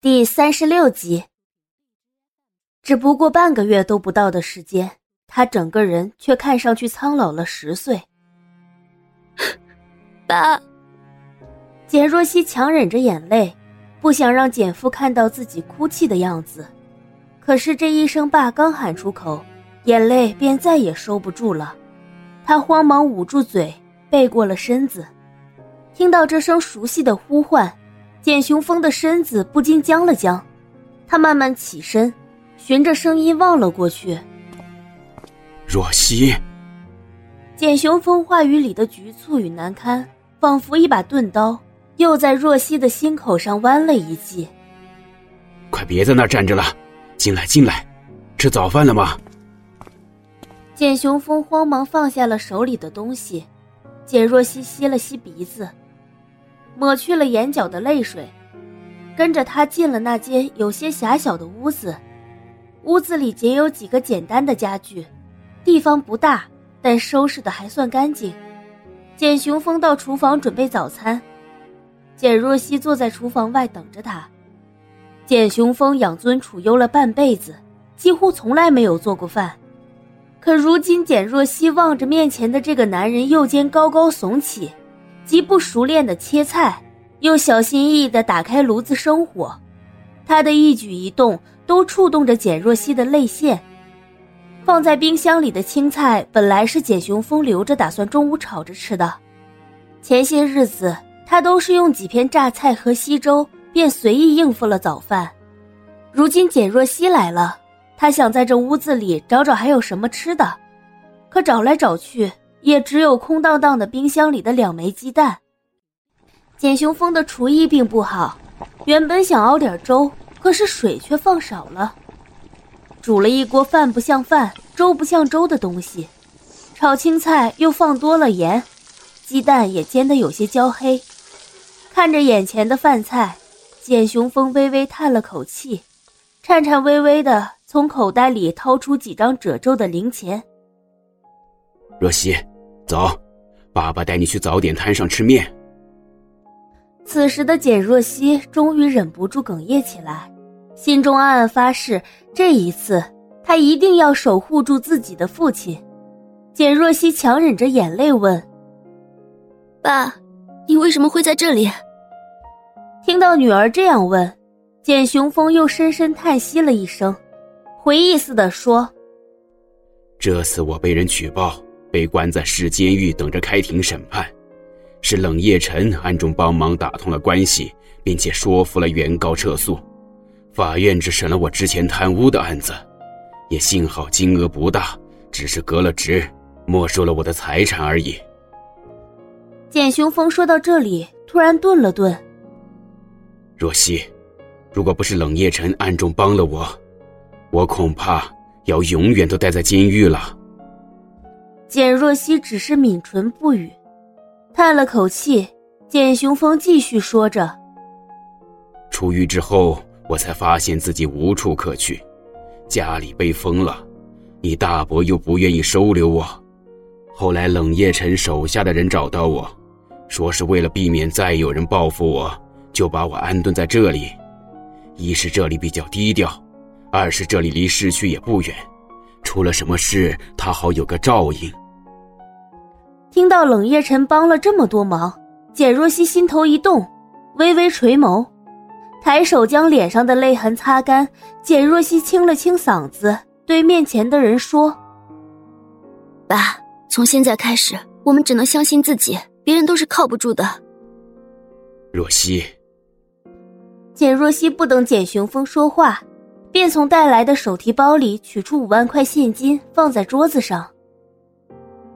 第三十六集。只不过半个月都不到的时间，他整个人却看上去苍老了十岁。爸，简若曦强忍着眼泪，不想让简父看到自己哭泣的样子。可是这一声“爸”刚喊出口，眼泪便再也收不住了。他慌忙捂住嘴，背过了身子。听到这声熟悉的呼唤。简雄风的身子不禁僵了僵，他慢慢起身，循着声音望了过去。若曦。简雄风话语里的局促与难堪，仿佛一把钝刀，又在若曦的心口上剜了一记。快别在那儿站着了，进来，进来，吃早饭了吗？简雄风慌忙放下了手里的东西，简若曦吸了吸鼻子。抹去了眼角的泪水，跟着他进了那间有些狭小的屋子。屋子里仅有几个简单的家具，地方不大，但收拾的还算干净。简雄风到厨房准备早餐，简若曦坐在厨房外等着他。简雄风养尊处优了半辈子，几乎从来没有做过饭，可如今简若曦望着面前的这个男人，右肩高高耸起。极不熟练的切菜，又小心翼翼的打开炉子生火，他的一举一动都触动着简若曦的泪腺。放在冰箱里的青菜本来是简雄风留着，打算中午炒着吃的。前些日子他都是用几片榨菜和稀粥，便随意应付了早饭。如今简若曦来了，他想在这屋子里找找还有什么吃的，可找来找去。也只有空荡荡的冰箱里的两枚鸡蛋。简雄风的厨艺并不好，原本想熬点粥，可是水却放少了，煮了一锅饭不像饭、粥不像粥的东西，炒青菜又放多了盐，鸡蛋也煎得有些焦黑。看着眼前的饭菜，简雄风微微叹了口气，颤颤巍巍的从口袋里掏出几张褶皱的零钱。若曦，走，爸爸带你去早点摊上吃面。此时的简若曦终于忍不住哽咽起来，心中暗暗发誓，这一次她一定要守护住自己的父亲。简若曦强忍着眼泪问：“爸，你为什么会在这里？”听到女儿这样问，简雄风又深深叹息了一声，回忆似的说：“这次我被人举报。”被关在市监狱等着开庭审判，是冷夜晨暗中帮忙打通了关系，并且说服了原告撤诉。法院只审了我之前贪污的案子，也幸好金额不大，只是革了职，没收了我的财产而已。简雄风说到这里，突然顿了顿。若曦，如果不是冷夜晨暗中帮了我，我恐怕要永远都待在监狱了。简若曦只是抿唇不语，叹了口气。简雄风继续说着：“出狱之后，我才发现自己无处可去，家里被封了，你大伯又不愿意收留我。后来冷夜辰手下的人找到我，说是为了避免再有人报复我，就把我安顿在这里。一是这里比较低调，二是这里离市区也不远。”出了什么事，他好有个照应。听到冷夜晨帮了这么多忙，简若曦心头一动，微微垂眸，抬手将脸上的泪痕擦干。简若曦清了清嗓子，对面前的人说：“爸，从现在开始，我们只能相信自己，别人都是靠不住的。”若曦，简若曦不等简雄风说话。便从带来的手提包里取出五万块现金，放在桌子上。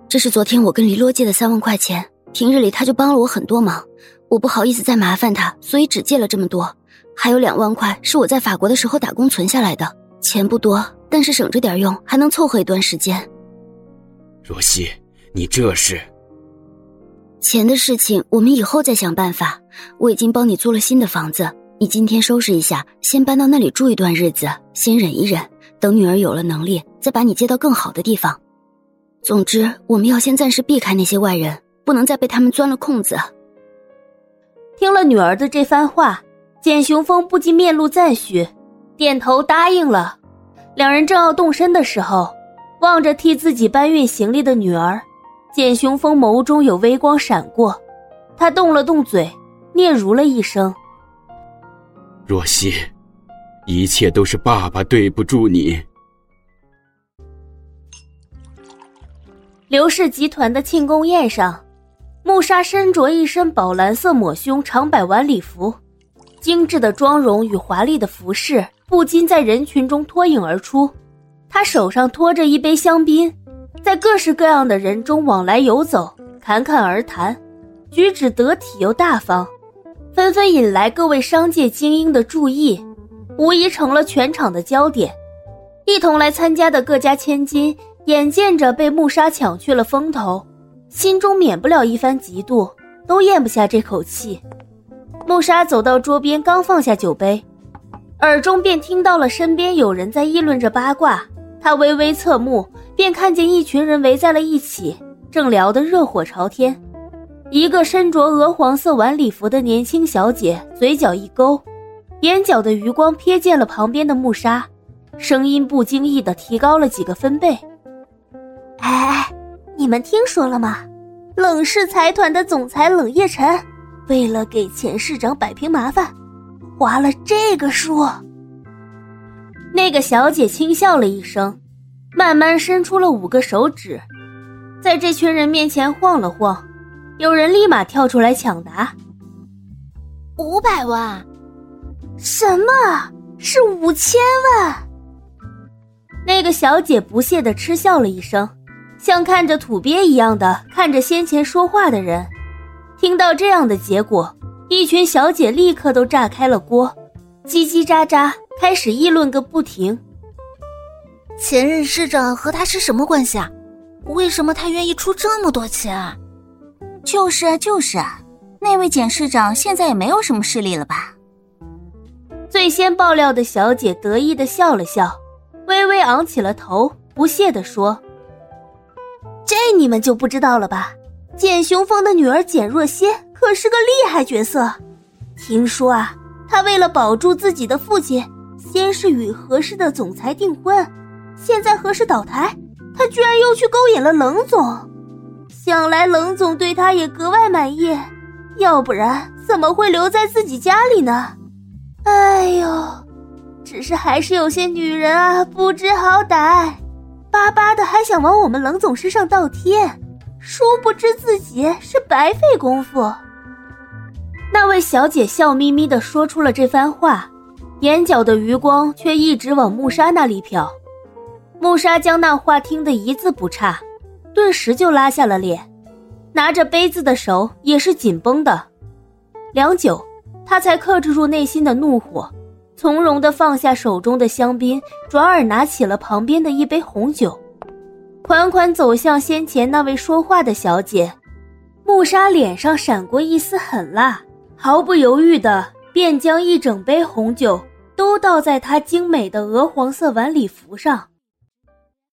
这是昨天我跟黎洛借的三万块钱，平日里他就帮了我很多忙，我不好意思再麻烦他，所以只借了这么多。还有两万块是我在法国的时候打工存下来的，钱不多，但是省着点用，还能凑合一段时间。若曦，你这是……钱的事情我们以后再想办法。我已经帮你租了新的房子。你今天收拾一下，先搬到那里住一段日子，先忍一忍，等女儿有了能力，再把你接到更好的地方。总之，我们要先暂时避开那些外人，不能再被他们钻了空子。听了女儿的这番话，简雄风不禁面露赞许，点头答应了。两人正要动身的时候，望着替自己搬运行李的女儿，简雄风眸中有微光闪过，他动了动嘴，嗫嚅了一声：“若曦，一切都是爸爸对不住你。”刘氏集团的庆功宴上，穆莎身着一身宝蓝色抹胸长百晚礼服。精致的妆容与华丽的服饰不禁在人群中脱颖而出。他手上托着一杯香槟，在各式各样的人中往来游走，侃侃而谈，举止得体又大方，纷纷引来各位商界精英的注意，无疑成了全场的焦点。一同来参加的各家千金眼见着被穆莎抢去了风头，心中免不了一番嫉妒，都咽不下这口气。穆莎走到桌边，刚放下酒杯，耳中便听到了身边有人在议论着八卦。他微微侧目，便看见一群人围在了一起，正聊得热火朝天。一个身着鹅黄色晚礼服的年轻小姐嘴角一勾，眼角的余光瞥见了旁边的穆莎，声音不经意的提高了几个分贝：“哎，你们听说了吗？冷氏财团的总裁冷夜辰。”为了给前市长摆平麻烦，划了这个数。那个小姐轻笑了一声，慢慢伸出了五个手指，在这群人面前晃了晃。有人立马跳出来抢答：“五百万？什么？是五千万？”那个小姐不屑的嗤笑了一声，像看着土鳖一样的看着先前说话的人。听到这样的结果，一群小姐立刻都炸开了锅，叽叽喳喳开始议论个不停。前任市长和他是什么关系啊？为什么他愿意出这么多钱？就是啊，就是啊，那位简市长现在也没有什么势力了吧？最先爆料的小姐得意的笑了笑，微微昂起了头，不屑的说：“这你们就不知道了吧？”简雄风的女儿简若曦可是个厉害角色，听说啊，她为了保住自己的父亲，先是与何氏的总裁订婚，现在何氏倒台，她居然又去勾引了冷总，想来冷总对她也格外满意，要不然怎么会留在自己家里呢？哎呦，只是还是有些女人啊不知好歹，巴巴的还想往我们冷总身上倒贴。殊不知自己是白费功夫。那位小姐笑眯眯的说出了这番话，眼角的余光却一直往穆莎那里瞟。穆莎将那话听得一字不差，顿时就拉下了脸，拿着杯子的手也是紧绷的。良久，他才克制住内心的怒火，从容的放下手中的香槟，转而拿起了旁边的一杯红酒。款款走向先前那位说话的小姐，穆莎脸上闪过一丝狠辣，毫不犹豫的便将一整杯红酒都倒在她精美的鹅黄色晚礼服上。